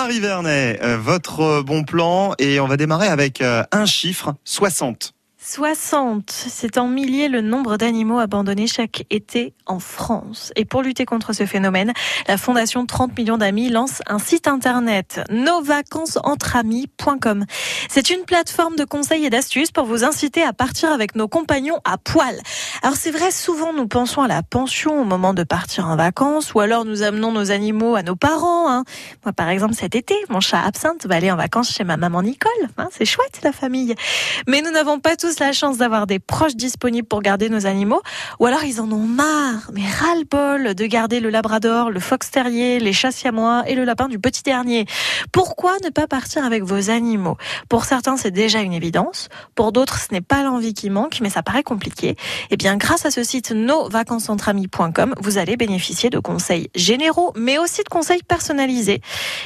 Marie Vernet, euh, votre bon plan et on va démarrer avec euh, un chiffre, 60. 60, c'est en milliers le nombre d'animaux abandonnés chaque été en France. Et pour lutter contre ce phénomène, la Fondation 30 millions d'amis lance un site internet, nosvacancesentramis.com. C'est une plateforme de conseils et d'astuces pour vous inciter à partir avec nos compagnons à poil. Alors c'est vrai, souvent nous pensons à la pension au moment de partir en vacances ou alors nous amenons nos animaux à nos parents. Hein. Moi par exemple cet été, mon chat absinthe va aller en vacances chez ma maman Nicole. Hein, c'est chouette la famille. Mais nous n'avons pas tous la chance d'avoir des proches disponibles pour garder nos animaux, ou alors ils en ont marre, mais ras-le-bol de garder le labrador, le fox terrier, les chats siamois et le lapin du petit dernier. Pourquoi ne pas partir avec vos animaux? Pour certains, c'est déjà une évidence. Pour d'autres, ce n'est pas l'envie qui manque, mais ça paraît compliqué. Eh bien, grâce à ce site nosvacancesentramis.com, vous allez bénéficier de conseils généraux, mais aussi de conseils personnalisés.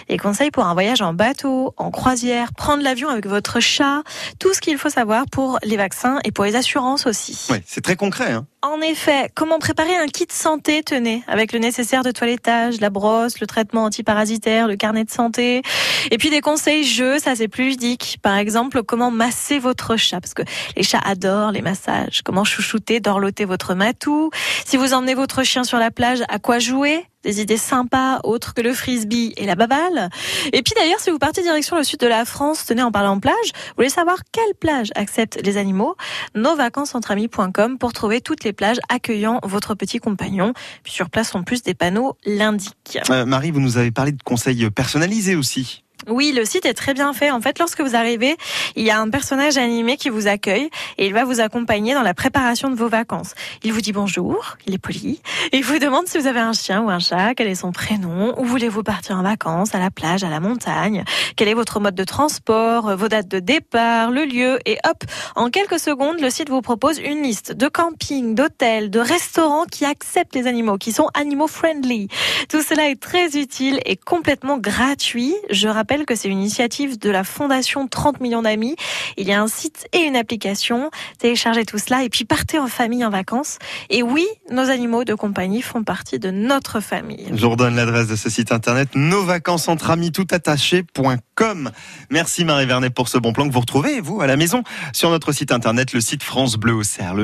Les conseils pour un voyage en bateau, en croisière, prendre l'avion avec votre chat, tout ce qu'il faut savoir pour les vaccins et pour les assurances aussi. Oui, c'est très concret. Hein. En effet, comment préparer un kit santé, tenez, avec le nécessaire de toilettage, la brosse, le traitement antiparasitaire, le carnet de santé, et puis des conseils jeux, ça c'est plus ludique. Par exemple, comment masser votre chat, parce que les chats adorent les massages. Comment chouchouter, dorloter votre matou. Si vous emmenez votre chien sur la plage, à quoi jouer? Des idées sympas autres que le frisbee et la baballe. Et puis d'ailleurs, si vous partez direction le sud de la France, tenez en parlant plage, vous voulez savoir quelle plage accepte les animaux Nosvacancesentramis.com pour trouver toutes les plages accueillant votre petit compagnon. Puis sur place, en plus, des panneaux l'indiquent. Euh, Marie, vous nous avez parlé de conseils personnalisés aussi. Oui, le site est très bien fait. En fait, lorsque vous arrivez, il y a un personnage animé qui vous accueille et il va vous accompagner dans la préparation de vos vacances. Il vous dit bonjour, il est poli, il vous demande si vous avez un chien ou un chat, quel est son prénom, où voulez-vous partir en vacances, à la plage, à la montagne, quel est votre mode de transport, vos dates de départ, le lieu, et hop, en quelques secondes, le site vous propose une liste de campings, d'hôtels, de restaurants qui acceptent les animaux, qui sont animaux friendly. Tout cela est très utile et complètement gratuit. Je rappelle que c'est une initiative de la Fondation 30 millions d'amis. Il y a un site et une application. Téléchargez tout cela et puis partez en famille en vacances. Et oui, nos animaux de compagnie font partie de notre famille. Je vous redonne l'adresse de ce site internet nosvacancesentramis.com. Merci Marie Vernet pour ce bon plan que vous retrouvez, vous, à la maison, sur notre site internet, le site France Bleu au Cerf.